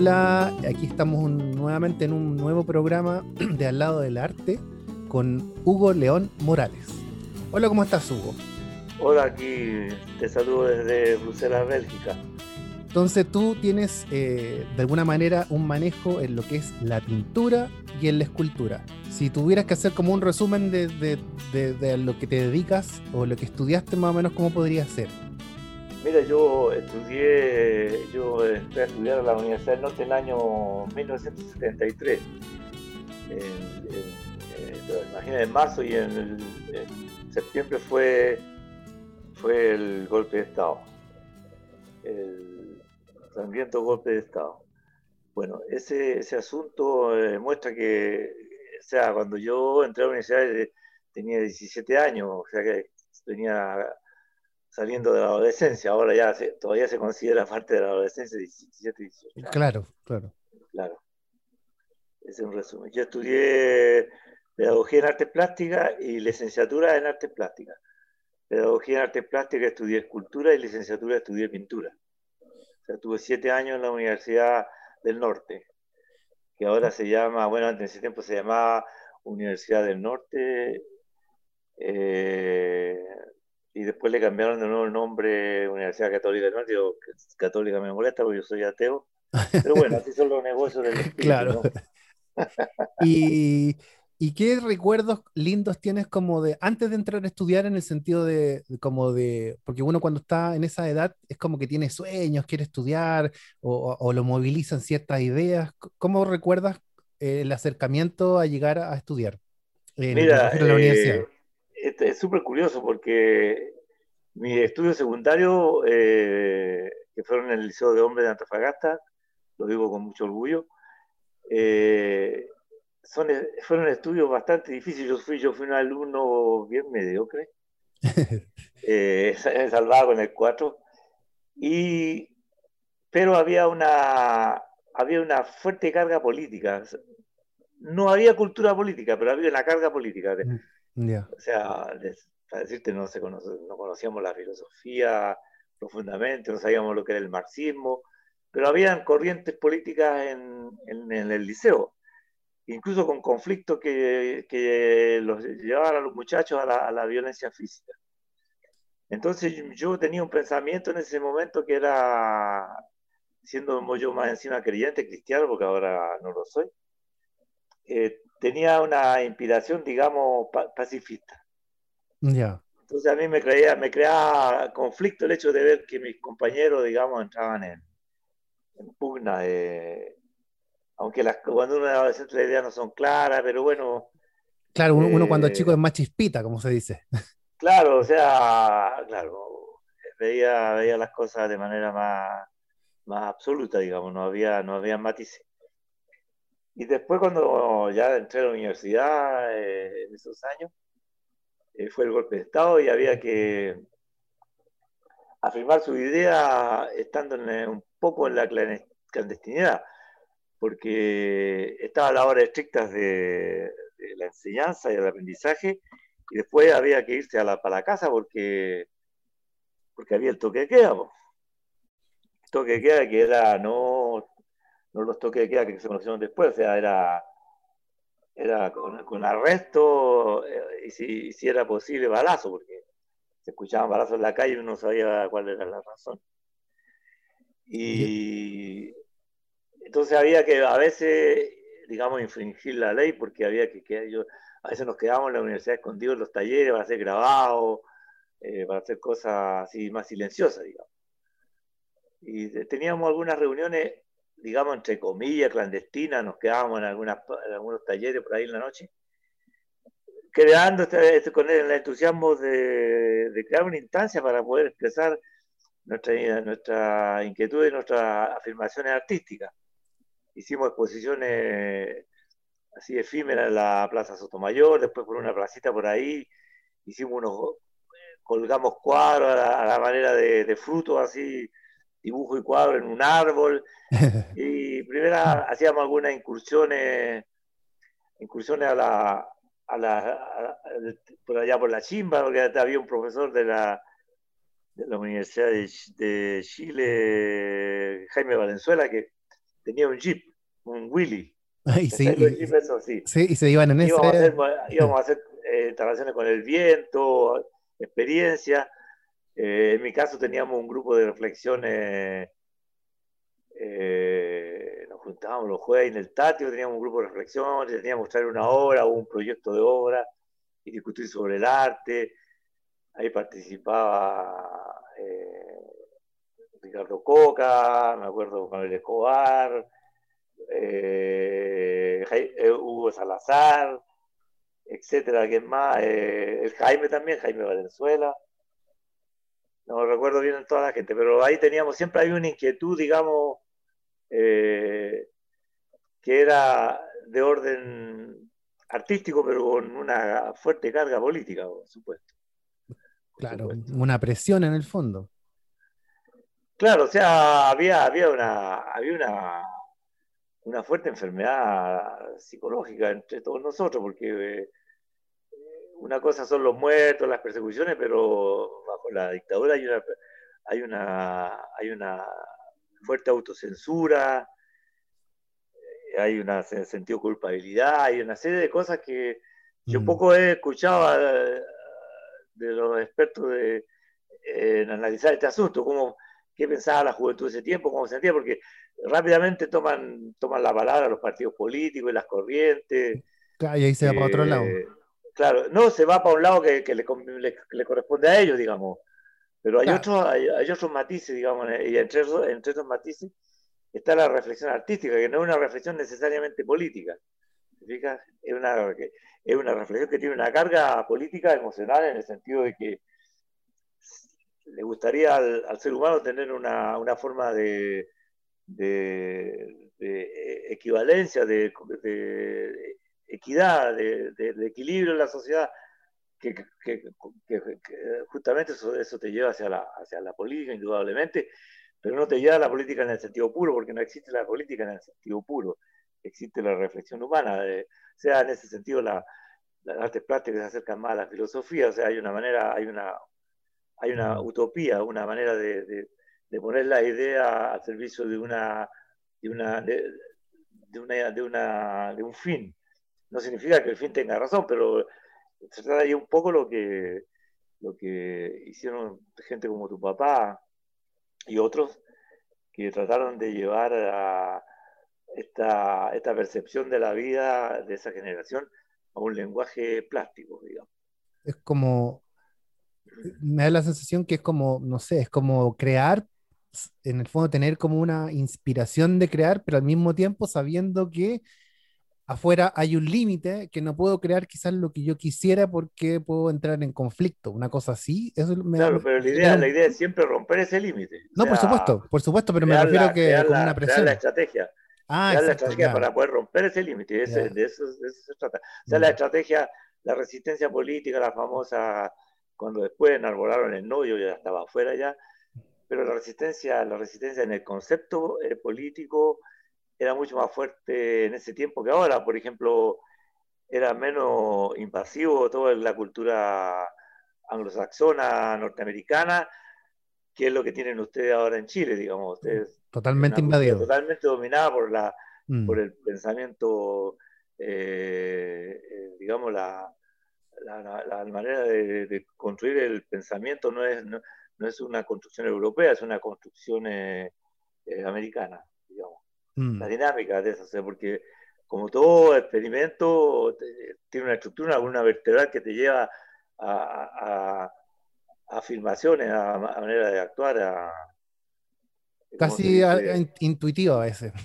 Hola, aquí estamos nuevamente en un nuevo programa de Al lado del arte con Hugo León Morales. Hola, ¿cómo estás, Hugo? Hola, aquí te saludo desde Bruselas, Bélgica. Entonces tú tienes eh, de alguna manera un manejo en lo que es la pintura y en la escultura. Si tuvieras que hacer como un resumen de, de lo que te dedicas o lo que estudiaste, más o menos, ¿cómo podría ser? Mira, yo estudié, yo entré a estudiar a la Universidad del Norte en el año 1973. Imagínate, en marzo y en, septiembre fue, fue el golpe de Estado. El sangriento golpe de Estado. Bueno, ese, ese asunto eh, muestra que, o sea, cuando yo entré a la universidad eh, tenía 17 años, o sea que tenía saliendo de la adolescencia. Ahora ya todavía se considera parte de la adolescencia, 17, 18. Claro, claro. Claro. Ese es un resumen. Yo estudié pedagogía en arte plástica y licenciatura en arte plástica. Pedagogía en arte plástica estudié escultura y licenciatura estudié pintura. O sea, tuve siete años en la Universidad del Norte, que ahora se llama, bueno, en ese tiempo se llamaba Universidad del Norte. Eh, y después le cambiaron de nuevo el nombre Universidad Católica del Norte. Digo, católica me molesta porque yo soy ateo. Pero bueno, así son los negocios del espíritu. Claro. y, ¿Y qué recuerdos lindos tienes como de antes de entrar a estudiar en el sentido de, como de, porque uno cuando está en esa edad es como que tiene sueños, quiere estudiar o, lo movilizan ciertas ideas. ¿Cómo recuerdas el acercamiento a llegar a, estudiar en, Mira, la universidad? Eh, este, es súper curioso porque mi estudio secundario, eh, que fueron en el Liceo de Hombres de Antofagasta, lo digo con mucho orgullo, eh, son, fueron estudios bastante difíciles. Yo fui, yo fui un alumno bien mediocre, eh, salvado con el 4, y, pero había una, había una fuerte carga política. No había cultura política, pero había una carga política. Mm. O sea, para decirte, no, se no conocíamos la filosofía profundamente, no sabíamos lo que era el marxismo, pero habían corrientes políticas en, el liceo, incluso con conflictos que, los llevaban a los muchachos a la, violencia física. Entonces yo tenía un pensamiento en ese momento que era, siendo yo más encima creyente cristiano, porque ahora no lo soy, eh, tenía una inspiración, digamos, pacifista. Ya. Entonces a mí me, creía, me creaba conflicto el hecho de ver que mis compañeros, digamos, entraban en, pugna de... Aunque las, cuando uno es adolescente las ideas no son claras, pero bueno... Claro, uno, cuando es chico eh, es más chispita, como se dice. Claro, o sea, claro, veía, veía las cosas de manera más, más absoluta, digamos, no había, no había matices. Y después cuando ya entré a la universidad eh, en esos años, eh, fue el golpe de Estado y había que afirmar su idea estando un poco en la clandestinidad, porque estaba la hora estrictas de, la enseñanza y del aprendizaje, y después había que irse para la casa porque, porque había el toque de queda. El toque de queda que era no no los toques de queda que se conocieron después, o sea, era, era con, arresto eh, y si, si, era posible balazo, porque se escuchaban balazos en la calle y uno no sabía cuál era la razón. Y entonces había que a veces, digamos, infringir la ley porque había que, que yo, a veces nos quedábamos en la universidad escondidos en los talleres para hacer grabados, eh, para hacer cosas así más silenciosas, digamos. Y teníamos algunas reuniones digamos, entre comillas, clandestina, nos quedábamos en, algunos talleres por ahí en la noche, creando este, este, con el entusiasmo de, crear una instancia para poder expresar nuestra, nuestra inquietud y nuestras afirmaciones artísticas. Hicimos exposiciones así efímeras en la Plaza Sotomayor, después por una placita por ahí, hicimos unos, colgamos cuadros a la, manera de, de frutos así dibujo y cuadro en un árbol. Y primero hacíamos algunas incursiones, incursiones a la, a la, por allá por la chimba, porque había un profesor de la, de la Universidad de, Chile, Jaime Valenzuela, que tenía un jeep, un Willy. sí, sí, y se iban en íbamos A hacer, íbamos a hacer eh, instalaciones con el viento, experiencia. Eh, en mi caso teníamos un grupo de reflexiones, eh, nos juntábamos los jueves en el tatio, teníamos un grupo de reflexiones, teníamos que traer una obra o un proyecto de obra y discutir sobre el arte. Ahí participaba Ricardo Coca, me acuerdo con el Escobar, Hugo Salazar, etcétera, ¿quién más? Eh, el Jaime también, Jaime Valenzuela. No recuerdo bien toda la gente, pero ahí teníamos, siempre hay una inquietud, digamos, eh, que era de orden artístico, pero con una fuerte carga política, por supuesto. claro, una presión en el fondo. Claro, o sea, había, había una, había una, una fuerte enfermedad psicológica entre todos nosotros, porque eh, una cosa son los muertos, las persecuciones, pero bajo la dictadura hay una, hay una, hay una fuerte autocensura, eh, hay un sentido de culpabilidad, hay una serie de cosas que yo mm. poco he escuchado eh, de los expertos de, en analizar este asunto, cómo, qué pensaba la juventud de ese tiempo, cómo se sentía, porque rápidamente toman, toman la palabra los partidos políticos y las corrientes. y ahí se va para otro lado. Claro, no se va para un lado que, le, corresponde a ellos, digamos. Pero hay, otros, hay, otros matices, digamos, y entre, entre esos matices está la reflexión artística, que no es una reflexión necesariamente política. fijas? Es una, es una reflexión que tiene una carga política, emocional, en el sentido de que le gustaría al, ser humano tener una, forma de, de, equivalencia, de, equidad, de, equilibrio en la sociedad, que, justamente eso, eso, te lleva hacia la, hacia la política, indudablemente, pero no te lleva a la política en el sentido puro, porque no existe la política en el sentido puro, existe la reflexión humana, o sea, en ese sentido la, las artes plásticas se acercan más a la filosofía, o sea, hay una manera, hay una, hay una utopía, una manera de, de, poner la idea al servicio de una, de una, de, una, de, una, de un fin, no significa que el fin tenga razón, pero se trata ahí un poco lo que, lo que hicieron gente como tu papá y otros que trataron de llevar a esta, esta percepción de la vida de esa generación a un lenguaje plástico, digamos. Es como, me da la sensación que es como, no sé, es como crear, en el fondo tener como una inspiración de crear, pero al mismo tiempo sabiendo que afuera hay un límite que no puedo crear quizás lo que yo quisiera porque puedo entrar en conflicto, una cosa así. Eso claro, pero la idea, la idea es siempre romper ese límite. No, por supuesto, por supuesto, pero me refiero a que con una presión. la estrategia. Ah, la estrategia para poder romper ese límite, de, eso, de, eso, se trata. O sea, la estrategia, la resistencia política, la famosa, cuando después enarbolaron el no, yo ya estaba afuera ya, pero la resistencia, la resistencia en el concepto eh, político, era mucho más fuerte en ese tiempo que ahora. Por ejemplo, era menos invasivo toda la cultura anglosaxona, norteamericana, que es lo que tienen ustedes ahora en Chile, digamos. Ustedes totalmente invadido. Totalmente dominada por, la, mm. por el pensamiento, eh, eh, digamos, la, la, manera de, construir el pensamiento no es, no, es una construcción europea, es una construcción eh, americana. Mm. la dinámica de eso, porque como todo experimento tiene una estructura, una vertebral que te lleva a, afirmaciones, a, manera de actuar, casi intuitivo a veces.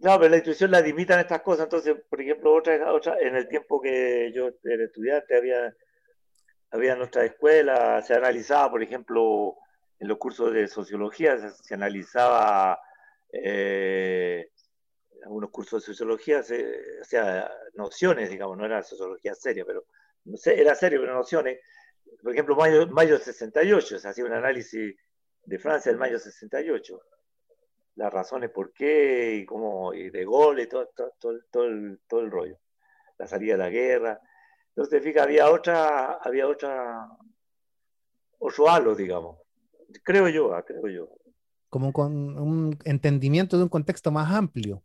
No, pero la intuición la limitan estas cosas. Entonces, por ejemplo, otra, otra, en el tiempo que yo era estudiante, había, había nuestra escuela, se analizaba, por ejemplo, en los cursos de sociología, se analizaba eh, algunos cursos de sociología, o sea, nociones, digamos, no era sociología seria, pero era serio, pero nociones. Por ejemplo, mayo, mayo 68, se hacía un análisis de Francia del mayo 68, las razones por qué y cómo, y de gol y todo, todo, el, rollo, la salida de la guerra. Entonces, fíjate, había otra, había otra, otro halo, digamos, creo yo, ah, creo yo. Como con un entendimiento de un contexto más amplio.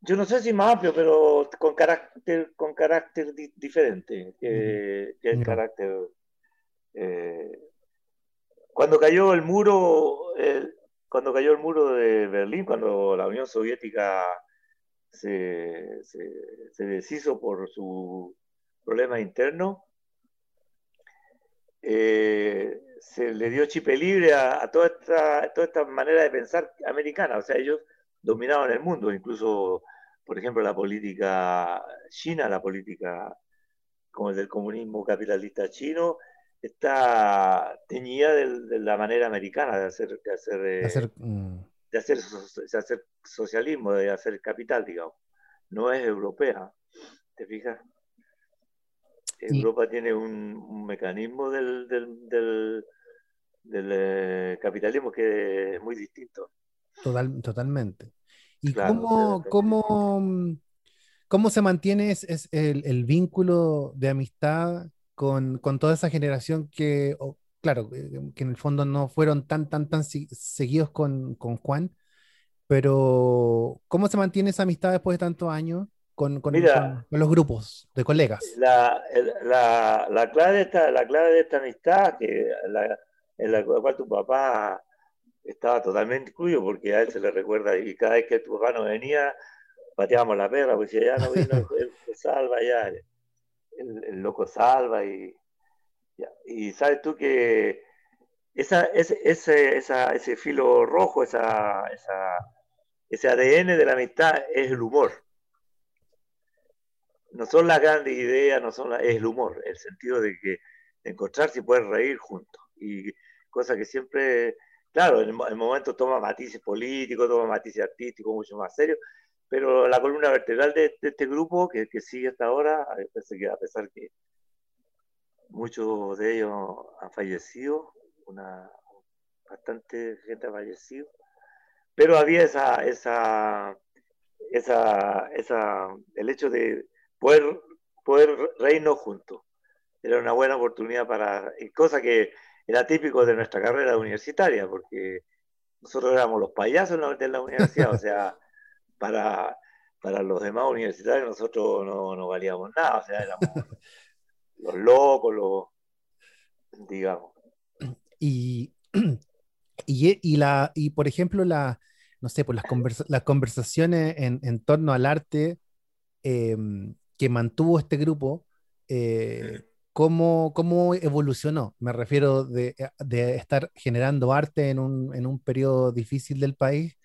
Yo no sé si más amplio, pero con carácter, con carácter diferente que, el carácter. Eh, cuando cayó el muro, cuando cayó el muro de Berlín, cuando la Unión Soviética se, se, deshizo por su problema interno, eh, se le dio chipe libre a, toda, esta, toda esta manera de pensar americana. O sea, ellos dominaban el mundo, incluso, por ejemplo, la política china, la política como el del comunismo capitalista chino, está teñida de, la manera americana de hacer, de hacer, de hacer, mm. de hacer, socialismo, de hacer capital, digamos. No es europea, ¿te fijas? Europa tiene un, mecanismo del, del, del, capitalismo que es muy distinto. Total, totalmente. ¿Y cómo, cómo, cómo, se mantiene es, el, el, vínculo de amistad con, toda esa generación que, claro, que en el fondo no fueron tan, tan, tan seguidos con, Juan, pero ¿cómo se mantiene esa amistad después de tantos años con, los grupos de colegas? La, clave, de esta, la clave de esta amistad, que en la cual tu papá estaba totalmente incluido, porque a él se le recuerda, y cada vez que tu papá no venía, pateábamos la perra, porque ya no vino, él, salva ya el, loco salva y, y sabes tú que esa, ese, ese, ese filo rojo, esa, ese ADN de la amistad es el humor. No son las grandes ideas, no son es el humor, el sentido de que encontrarse y poder reír juntos. Y cosa que siempre, claro, en el momento toma matices políticos, toma matices artísticos mucho más serios, pero la columna vertebral de, este grupo, que, sigue hasta ahora, a pesar que muchos de ellos han fallecido, una, bastante gente ha fallecido, pero había esa, esa, esa, esa, el hecho de poder, poder reírnos juntos. Era una buena oportunidad para, cosa que era típico de nuestra carrera universitaria, porque nosotros éramos los payasos de la universidad, o sea, para, para los demás universitarios nosotros no, no valíamos nada, o sea, éramos los locos, los, digamos. Y, y, la, y por ejemplo, la, no sé, por las, las conversaciones en, en, torno al arte em, que mantuvo este grupo, eh, ¿cómo, ¿cómo, evolucionó? Me refiero de, de, estar generando arte en un, en un periodo difícil del país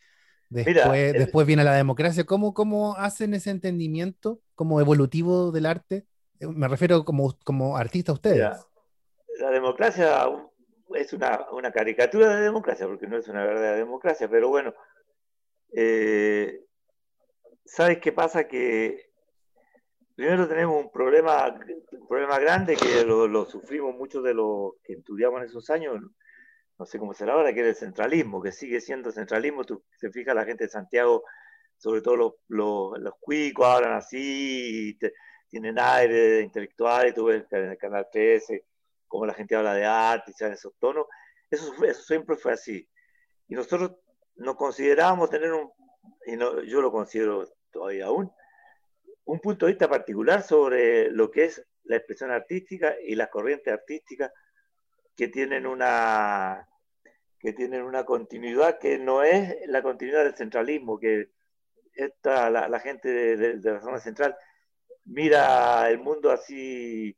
Después, después viene la democracia. ¿Cómo, ¿Cómo hacen ese entendimiento como evolutivo del arte? Eh, me refiero como, como artista a ustedes. la democracia es una, una, caricatura de democracia, porque no es una verdadera democracia, pero bueno, eh, ¿sabes qué pasa? Que primero tenemos un problema, un problema grande que lo, sufrimos muchos de los que estudiamos en esos años, no sé cómo será ahora, que es el centralismo, que sigue siendo centralismo. Tú se fija la gente de Santiago, sobre todo los, los, cuicos hablan así, tienen aire de intelectuales, tú ves en el canal 13, cómo la gente habla de arte y esos tonos. Eso, eso siempre fue así. Y nosotros nos considerábamos tener un, y no, yo lo considero todavía aún, un punto de vista particular sobre lo que es la expresión artística y las corrientes artísticas que tienen una que tienen una continuidad que no es la continuidad del centralismo, que esta, la, gente de, la zona central mira el mundo así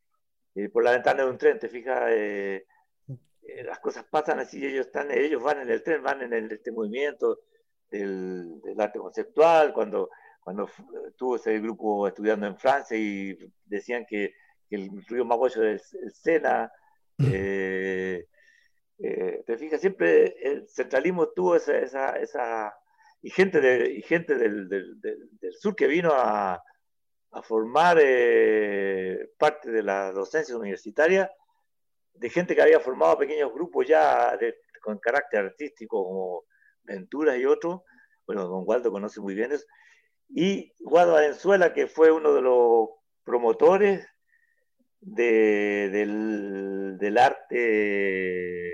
eh, por la ventana de un tren, te fijas, eh, eh, las cosas pasan así, ellos están, ellos van en el tren, van en este movimiento del, arte conceptual, cuando, cuando tuvo ese grupo estudiando en Francia y decían que, el río Magoyo es el Sena, eh, eh, te fijas, siempre el centralismo tuvo esa, esa, esa y gente, de, y gente del, del, del, sur que vino a, a formar eh, parte de la docencia universitaria, de gente que había formado pequeños grupos ya con carácter artístico, como Venturas y otros, bueno, don Waldo conoce muy bien eso, y Guado Valenzuela, que fue uno de los promotores del, arte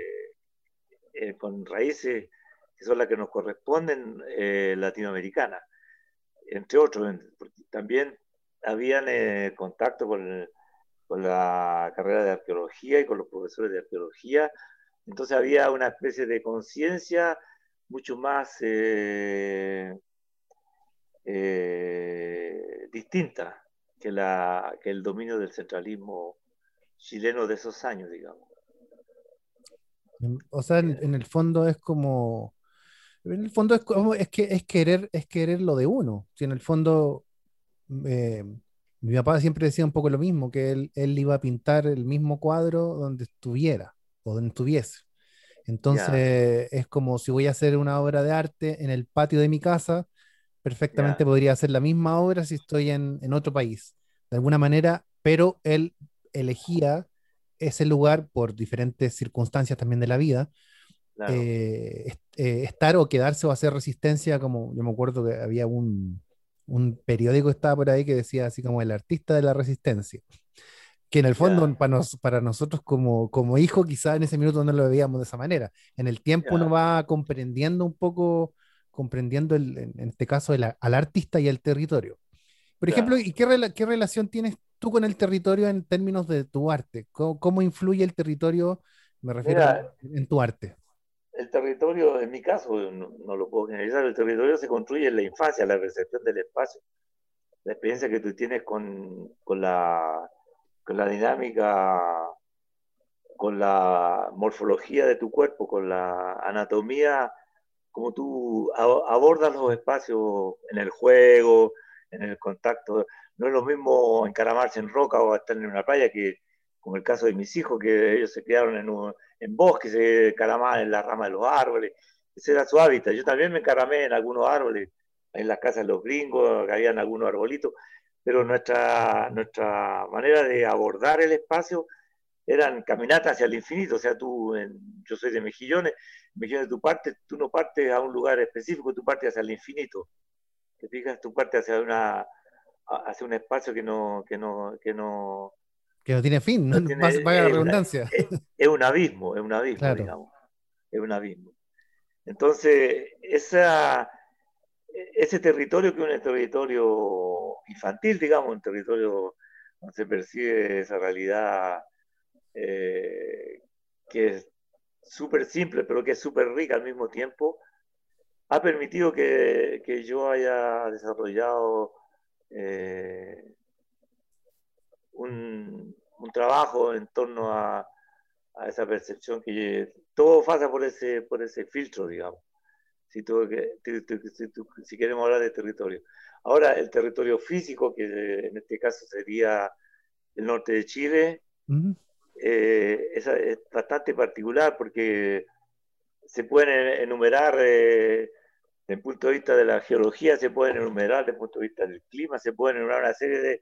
eh, con raíces que son las que nos corresponden eh, latinoamericanas, entre otros. También habían eh, contacto con, con, la carrera de arqueología y con los profesores de arqueología. Entonces había una especie de conciencia mucho más eh, distinta que, la, que el dominio del centralismo chileno de esos años, digamos. O sea, en, el fondo es como, en el fondo es como, es que es querer, es querer lo de uno. Si en el fondo, eh, mi papá siempre decía un poco lo mismo, que él, él iba a pintar el mismo cuadro donde estuviera o donde estuviese. Entonces es como si voy a hacer una obra de arte en el patio de mi casa, perfectamente podría hacer la misma obra si estoy en, en, otro país, de alguna manera, pero él elegía ese lugar por diferentes circunstancias también de la vida, eh, eh, estar o quedarse o hacer resistencia, como yo me acuerdo que había un, un periódico que estaba por ahí que decía así como el artista de la resistencia que en el fondo para, para, nosotros como, como hijo quizá en ese minuto no lo veíamos de esa manera. En el tiempo uno va comprendiendo un poco, comprendiendo el, en, este caso el, al artista y el territorio. Por ejemplo, ¿y qué, qué, relación tienes tú con el territorio en términos de tu arte? ¿Cómo, influye el territorio, me refiero, en tu arte? El territorio, en mi caso, no, lo puedo generalizar, el territorio se construye en la infancia, la recepción del espacio, la experiencia que tú tienes con, con, la, con la dinámica, con la morfología de tu cuerpo, con la anatomía, como tú abordas los espacios en el juego, en el contacto. No es lo mismo encaramarse en roca o estar en una playa que, como el caso de mis hijos, que ellos se quedaron en, un, en bosques, se encaramaban en la rama de los árboles. Ese era su hábitat. Yo también me encaramé en algunos árboles, en las casas de los gringos, habían algunos arbolitos, pero nuestra, nuestra manera de abordar el espacio eran caminatas hacia el infinito. O sea, tú, yo soy de Mejillones, Mejillones tú partes, tú no partes a un lugar específico, tú partes hacia el infinito te fijas, tu parte hacia una hacia un espacio que no que no que no que no tiene fin, no, vaya la redundancia. es, un abismo, es un abismo, digamos. Es un abismo. Entonces, esa, ese territorio que es un territorio infantil, digamos, un territorio donde se percibe esa realidad eh, que es súper simple, pero que es súper rica al mismo tiempo, ha permitido que, que yo haya desarrollado eh, un, un, trabajo en torno a, a, esa percepción que todo pasa por ese, por ese filtro, digamos, si, si, si, queremos hablar de territorio. Ahora, el territorio físico, que en este caso sería el norte de Chile, eh, es, es, bastante particular porque se pueden enumerar eh, desde el punto de vista de la geología se pueden enumerar, desde el punto de vista del clima se pueden enumerar una serie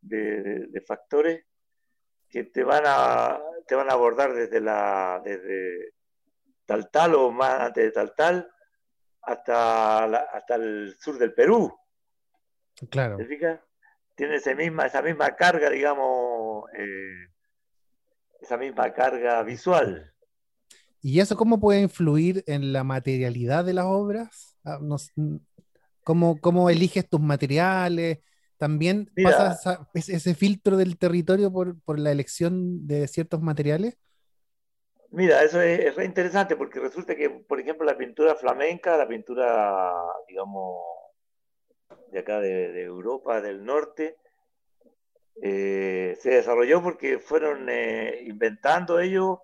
de, factores que te van a, te van a abordar desde, la, desde tal tal o más antes de tal tal hasta, hasta el sur del Perú. Claro. ¿Te fijas? Tiene esa misma, esa misma carga, digamos, eh, esa misma carga visual. ¿Y eso cómo puede influir en la materialidad de las obras? Ah, ¿cómo, eliges tus materiales? ¿También pasas ese filtro del territorio por, la elección de ciertos materiales? Mira, eso es, re interesante porque resulta que, por ejemplo, la pintura flamenca, la pintura, digamos, de acá de, Europa del norte, eh, se desarrolló porque fueron eh, inventando ellos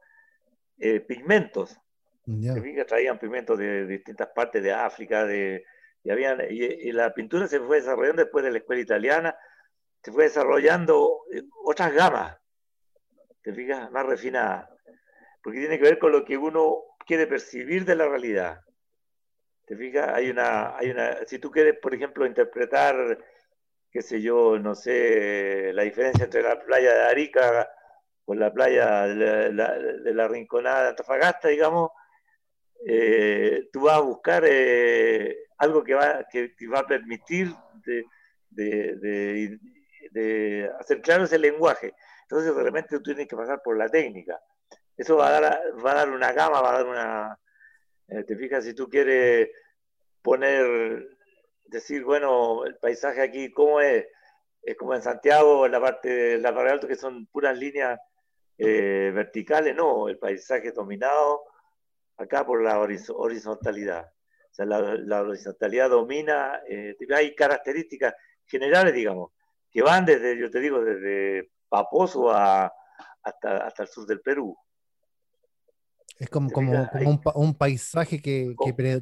eh, pigmentos que traían pigmentos de, distintas partes de África, de, y, habían, y, la pintura se fue desarrollando después de la escuela italiana, se fue desarrollando otras gamas, te fijas, más refinadas, porque tiene que ver con lo que uno quiere percibir de la realidad. ¿Te fijas? Hay una, hay una, si tú quieres, por ejemplo, interpretar, qué sé yo, no sé, la diferencia entre la playa de Arica con la playa de la, Rinconada de Antofagasta, digamos, eh, tú vas a buscar eh, algo que va, que te va a permitir de, de, de, hacer claro ese lenguaje. Entonces, realmente tú tienes que pasar por la técnica. Eso va a dar, va a dar una gama, va a dar una, Eh, te fijas, si tú quieres poner, decir, bueno, el paisaje aquí, ¿cómo es? Es como en Santiago, en la parte de la Barra Alto, que son puras líneas eh, verticales, no, el paisaje dominado acá por la horizontalidad. O sea, la, horizontalidad domina, eh, hay características generales, digamos, que van desde, yo te digo, desde Paposo a, hasta, hasta el sur del Perú. Es como, como, un, paisaje que,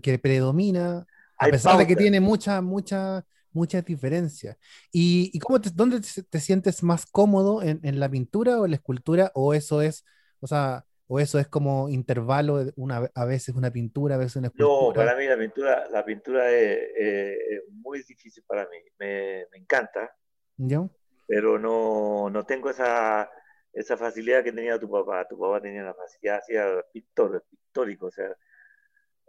que, predomina, a pesar de que tiene mucha, mucha, muchas diferencias. ¿Y, y cómo dónde te, sientes más cómodo en, en, la pintura o en la escultura? ¿O eso es, o sea, o eso es como intervalo, una, a veces una pintura, a veces una escultura? No, para mí la pintura, la pintura es, muy difícil para mí. Me, me encanta. ¿Yo? Pero no, no tengo esa esa facilidad que tenía tu papá. Tu papá tenía la facilidad, hacía pictor, pictórico, o sea,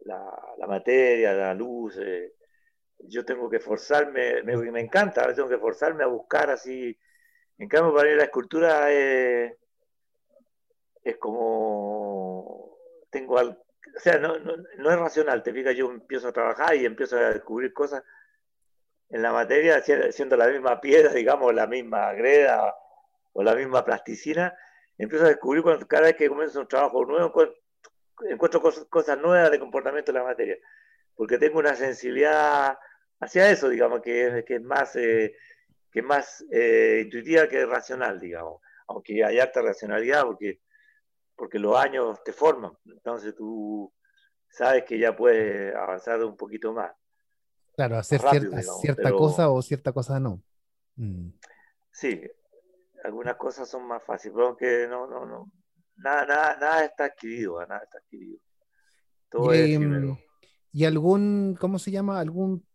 la, la materia, la luz. Eh, yo tengo que forzarme, me, me encanta, tengo que forzarme a buscar así. En cambio, para mí la escultura es, es como. Tengo al, o sea, no, no, no, es racional, te fijas, yo empiezo a trabajar y empiezo a descubrir cosas en la materia, siendo la misma piedra, digamos, la misma greda, o la misma plasticina, empiezo a descubrir cuando, cada vez que comienzo un trabajo nuevo, encuentro cosas, nuevas de comportamiento de la materia, porque tengo una sensibilidad hacia eso, digamos, que es, que es más, eh, que más eh, intuitiva que racional, digamos, aunque hay alta racionalidad, porque, porque los años te forman, entonces tú sabes que ya puedes avanzar un poquito más. Claro, hacer cierta, cosa o cierta cosa no. Mm. Sí, algunas cosas son más fáciles, pero aunque no, no, no, nada, nada, nada está adquirido, nada está adquirido. Todo y, es ¿Y algún, cómo se llama? ¿Algún,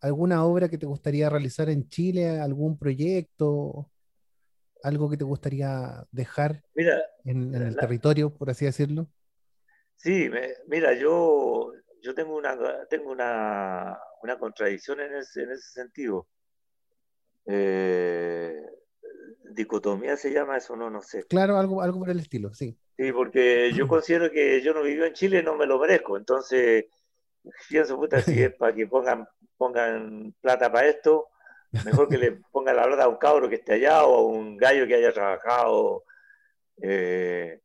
alguna obra que te gustaría realizar en Chile? ¿Algún proyecto? ¿Algo que te gustaría dejar en, el territorio, por así decirlo? Sí, mira, yo, yo tengo una, tengo una, una contradicción en ese, en ese sentido. Eh, dicotomía se llama eso, no, no sé. Claro, algo, algo por el estilo, sí. Sí, porque yo considero que yo no vivo en Chile, no me lo merezco. Entonces, pienso, puta, si es para que pongan, pongan plata para esto, mejor que le pongan la plata a un cabro que esté allá o a un gallo que haya trabajado. Eh,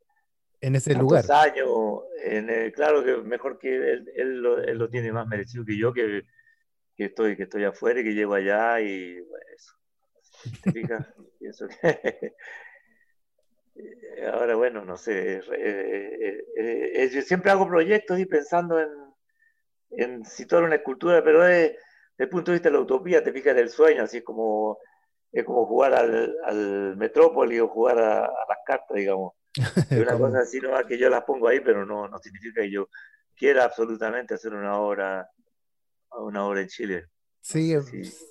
en ese lugar. años, en claro que mejor que él, él, lo, tiene más merecido que yo, que, que, estoy, que estoy afuera y que llego allá y eso. Pienso que... Ahora, bueno, no sé. Eh, eh, eh, yo siempre hago proyectos y pensando en, en situar una escultura, pero desde el punto de vista de la utopía, te fijas del sueño, así es como, es como jugar al, al Metrópoli o jugar a, las cartas, digamos. Es una cosa así, no que yo las pongo ahí, pero no, no significa que yo quiera absolutamente hacer una obra, una obra en Chile. Sí,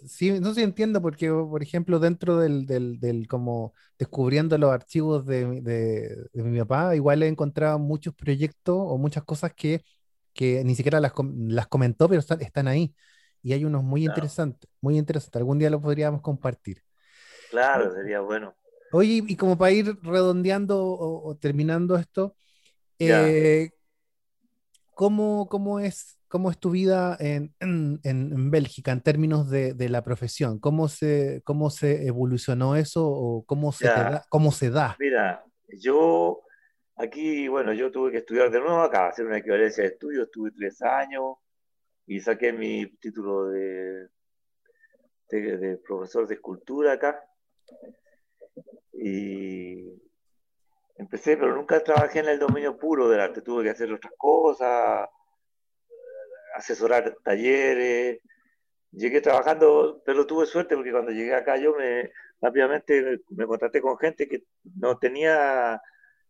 sí, no sé, entiendo porque, por ejemplo, dentro del, del, como descubriendo los archivos de, de, mi papá, igual he encontrado muchos proyectos o muchas cosas que, que ni siquiera las, las comentó, pero están, están ahí. Y hay unos muy interesantes, muy interesantes. Algún día lo podríamos compartir. Claro, sería bueno. Oye, y como para ir redondeando o, terminando esto, eh, ¿cómo, ¿cómo es ¿Cómo es tu vida en, en, Bélgica en términos de, de, la profesión? ¿Cómo se, ¿Cómo se evolucionó eso o cómo se, da, cómo se da? Mira, yo aquí, bueno, yo tuve que estudiar de nuevo acá, hacer una equivalencia de estudios, estuve tres años y saqué mi título de, de, de profesor de escultura acá. Y empecé, pero nunca trabajé en el dominio puro del arte, tuve que hacer otras cosas asesorar talleres. Llegué trabajando, pero tuve suerte porque cuando llegué acá yo me rápidamente me, contraté con gente que no tenía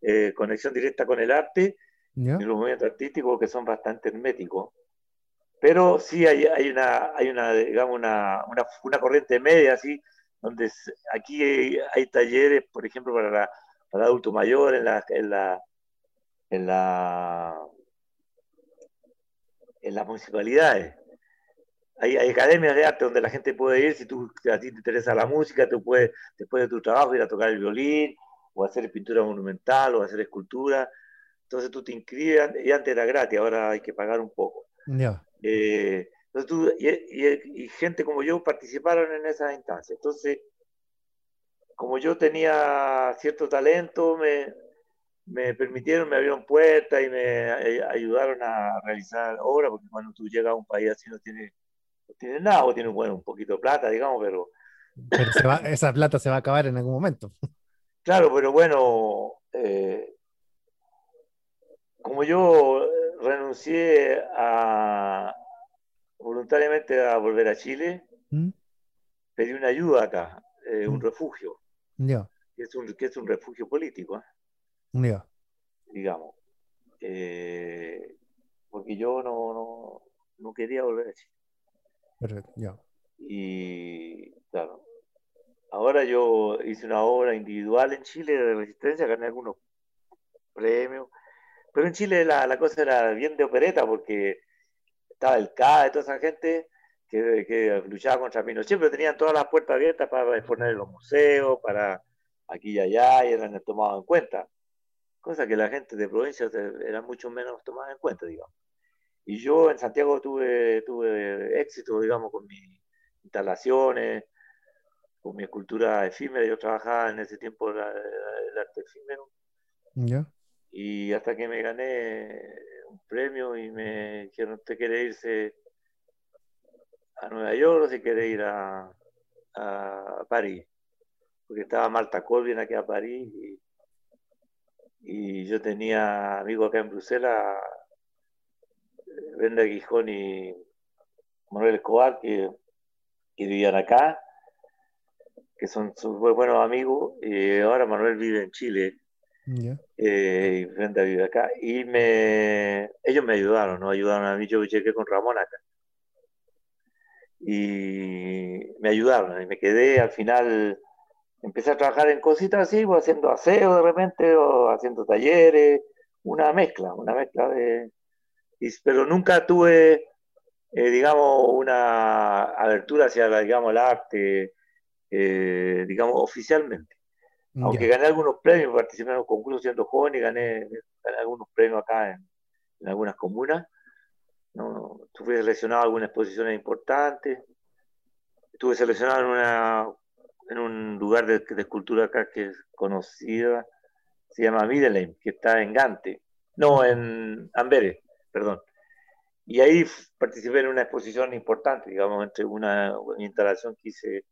eh, conexión directa con el arte y los movimientos artísticos que son bastante herméticos. Pero sí hay, hay, una, hay una, digamos, una, una, una corriente media, así, donde aquí hay, talleres, por ejemplo, para, para adulto mayor en la, en la, en la en las municipalidades. Hay, academias de arte donde la gente puede ir, si tú, a ti te interesa la música, tú puedes, después de tu trabajo, ir a tocar el violín, o hacer pintura monumental, o hacer escultura. Entonces tú te inscribes, y antes era gratis, ahora hay que pagar un poco. Eh, entonces tú, y, gente como yo participaron en esa instancia. Entonces, como yo tenía cierto talento, me, me permitieron, me abrieron puertas y me eh, ayudaron a realizar obras, porque cuando tú llegas a un país así no tienes, no nada, o tienes bueno, un poquito de plata, digamos, pero... Pero esa plata se va a acabar en algún momento. Claro, pero bueno, eh, como yo renuncié a, voluntariamente a volver a Chile, ¿Mm? pedí una ayuda acá, eh, un ¿Mm? refugio. Que, es un, que es un refugio político. ¿eh? Digamos. Eh, porque yo no, no, quería volver a Chile. Perfecto, Y claro, ahora yo hice una obra individual en Chile de resistencia, gané algunos premios, pero en Chile la, la cosa era bien de opereta porque estaba el CAE, toda esa gente que, que, luchaba contra Pinochet, pero tenían todas las puertas abiertas para exponer en los museos, para aquí y allá, y eran tomados en cuenta. Cosa que la gente de provincias era mucho menos tomada en cuenta, digamos. Y yo en Santiago tuve, tuve éxito, digamos, con mis instalaciones, con mi escultura efímera. Yo trabajaba en ese tiempo el arte efímero. Y hasta que me gané un premio y me dijeron, ¿usted quiere irse a Nueva York o si quiere ir a, a París? Porque estaba Marta Colvin aquí a París y, y yo tenía amigos acá en Bruselas, Brenda Guijón y Manuel Escobar, que, que vivían acá, que son sus buenos amigos, y ahora Manuel vive en Chile eh, frente a vive acá. Y me, ellos me ayudaron, ¿no? Ayudaron a mí, yo llegué con Ramón acá. Y me ayudaron, y me quedé al final, empecé a trabajar en cositas así, pues, haciendo aseo de repente, o haciendo talleres, una mezcla, una mezcla de... pero nunca tuve, eh, digamos, una abertura hacia, digamos, el arte, eh, digamos, oficialmente. Aunque gané algunos premios, participé en los concursos siendo joven y gané, algunos premios acá en, algunas comunas. ¿no? Estuve seleccionado en algunas exposiciones importantes. Estuve seleccionado en, una, en un lugar de, escultura acá que es conocida, se llama Middelheim, que está en Gante. No, en Amberes, perdón. Y ahí participé en una exposición importante, digamos, entre una, una instalación que hice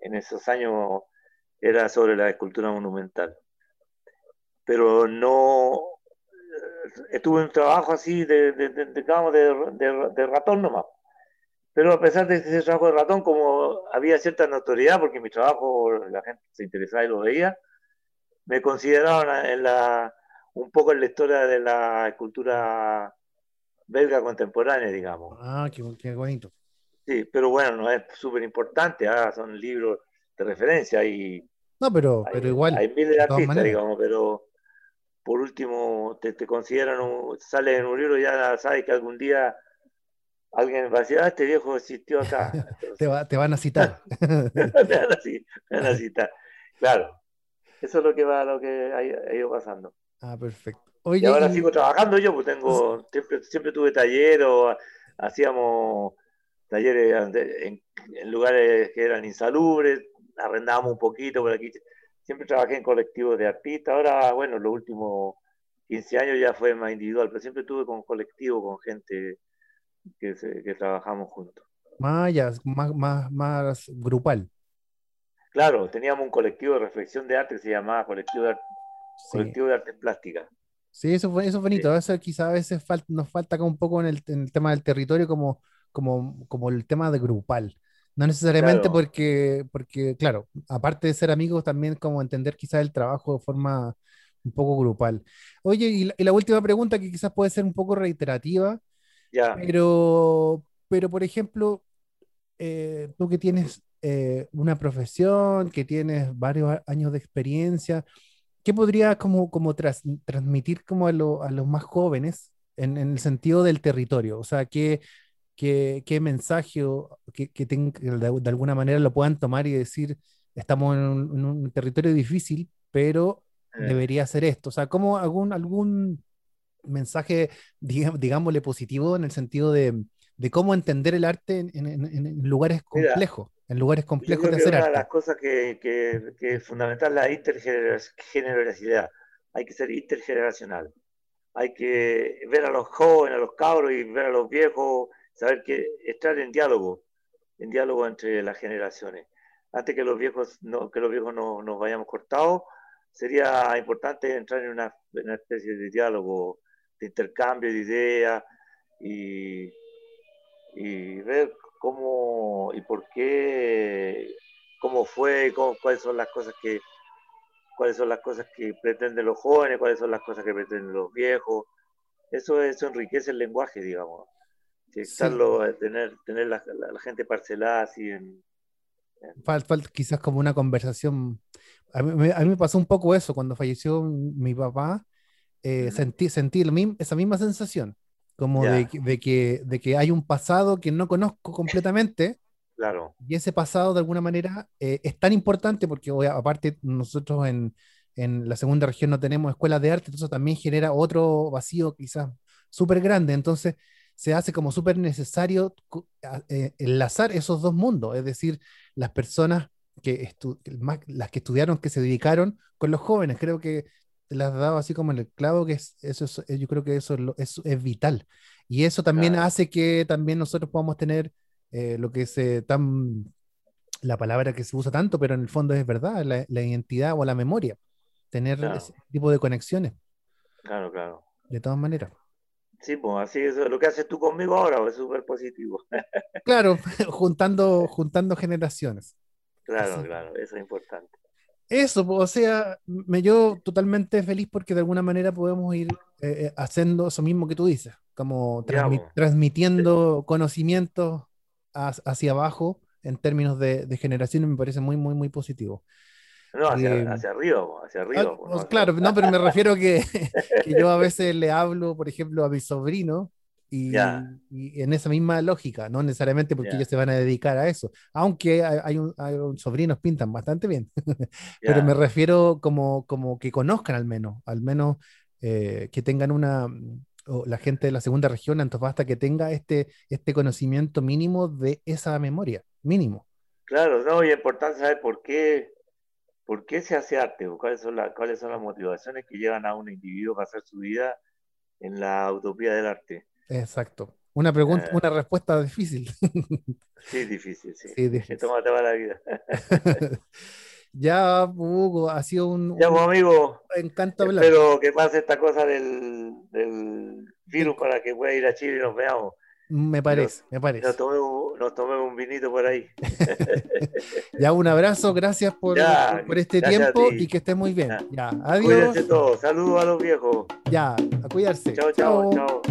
en esos años era sobre la escultura monumental. Pero no, estuve en un trabajo así de, de, de, de, de ratón nomás. Pero a pesar de ese trabajo de ratón, como había cierta notoriedad, porque mi trabajo la gente se interesaba y lo veía, me consideraron en la, un poco en la historia de la escultura belga contemporánea, digamos. Ah, qué, qué bonito. Sí, pero bueno, no es súper importante, ah, son libros de referencia y... No, pero, pero igual. Hay miles de artistas, digamos, pero por último te, te consideran, un, sales en un libro y ya sabes que algún día alguien va a decir, ah, este viejo existió acá. te, va, te, van a citar. te, van a, citar. Claro. Eso es lo que va, lo que ha, ido pasando. Ah, perfecto. y ahora sigo trabajando yo, pues tengo, siempre, siempre tuve taller o hacíamos talleres en, en, lugares que eran insalubres, arrendábamos un poquito por aquí. Siempre trabajé en colectivos de artistas. Ahora, bueno, los últimos 15 años ya fue más individual, pero siempre tuve con colectivo, con gente que, que trabajamos juntos. Más, más, más, más grupal. Claro, teníamos un colectivo de reflexión de arte que se llamaba Colectivo de, colectivo de Arte Plástica. Sí, eso, eso es bonito. Eso quizás a veces nos falta un poco en el, en el, tema del territorio como, como, como el tema de grupal. No necesariamente porque, porque, claro, aparte de ser amigos, también como entender quizás el trabajo de forma un poco grupal. Oye, y la, última pregunta que quizás puede ser un poco reiterativa, pero, pero por ejemplo, eh, tú que tienes eh, una profesión, que tienes varios años de experiencia, ¿qué podrías como, como transmitir como a, a, los más jóvenes en, en, el sentido del territorio? O sea, ¿qué, qué, qué mensaje que, que, de, alguna manera lo puedan tomar y decir, estamos en un, territorio difícil, pero eh. debería ser esto. O sea, ¿cómo algún, algún, mensaje, digámosle, positivo en el sentido de, cómo entender el arte en, lugares complejos, en lugares complejos de hacer arte. Una de las cosas que, que, es fundamental la intergeneracionalidad. Hay que ser intergeneracional. Hay que ver a los jóvenes, a los cabros y ver a los viejos, saber que estar en diálogo, en diálogo entre las generaciones. Antes que los viejos no, que los viejos no, nos vayamos cortados, sería importante entrar en una, en una especie de diálogo de intercambio de ideas y, y ver cómo y por qué, cómo fue, cuáles son las cosas que cuáles son las cosas que pretenden los jóvenes, cuáles son las cosas que pretenden los viejos. Eso, eso enriquece el lenguaje, digamos. tener, tener la, gente parcelada así en... Falta, quizás como una conversación. A mí, a mí, me pasó un poco eso cuando falleció mi papá. Eh, sentí, sentí esa misma sensación, como de, que, de que hay un pasado que no conozco completamente. Claro. Y ese pasado, de alguna manera, eh, es tan importante porque, aparte, nosotros en, en, la segunda región no tenemos escuelas de arte, entonces también genera otro vacío quizás súper grande. Entonces, se hace como súper necesario eh, enlazar esos dos mundos, es decir, las personas que, las que estudiaron, que se dedicaron con los jóvenes. Creo que las has dado así como en el clavo, que es, eso es, yo creo que eso es, es, vital. Y eso también hace que también nosotros podamos tener eh, lo que es eh, tan, la palabra que se usa tanto, pero en el fondo es verdad, la, la identidad o la memoria, tener ese tipo de conexiones. Claro, claro. De todas maneras. Sí, pues así es lo que haces tú conmigo ahora, es súper positivo. claro, juntando, juntando generaciones. Claro, claro, eso es importante. Eso, o sea, me yo totalmente feliz porque de alguna manera podemos ir eh, eh, haciendo eso mismo que tú dices, como transmitiendo conocimientos hacia abajo en términos de, de generaciones, me parece muy, muy, muy positivo. No, hacia, eh, arriba, hacia arriba. Ah, claro, no, pero me refiero que, que, yo a veces le hablo, por ejemplo, a mi sobrino y, en esa misma lógica, no necesariamente porque ellos se van a dedicar a eso, aunque hay, un, sobrinos pintan bastante bien, pero me refiero como, como que conozcan al menos, al menos eh, que tengan una, o la gente de la segunda región, Antofagasta, que tenga este, este conocimiento mínimo de esa memoria, mínimo. Claro, no, y es importante saber por qué, por qué se hace arte, o cuáles son, las, cuáles son las motivaciones que llevan a un individuo a hacer su vida en la utopía del arte. Exacto. Una pregunta, eh. una respuesta difícil. Sí, difícil, sí. sí difícil. Esto la vida. ya, Hugo, ha sido un. Ya, pues, amigo. Encanto hablar. Espero que pase esta cosa del, del virus para que pueda ir a Chile y nos veamos. Me parece, me parece. Nos tomemos, un vinito por ahí. ya, un abrazo, gracias por, por este tiempo y que esté muy bien. Ya, adiós. Cuídense todos, saludos a los viejos. Ya, a cuidarse. chao, chao. chao.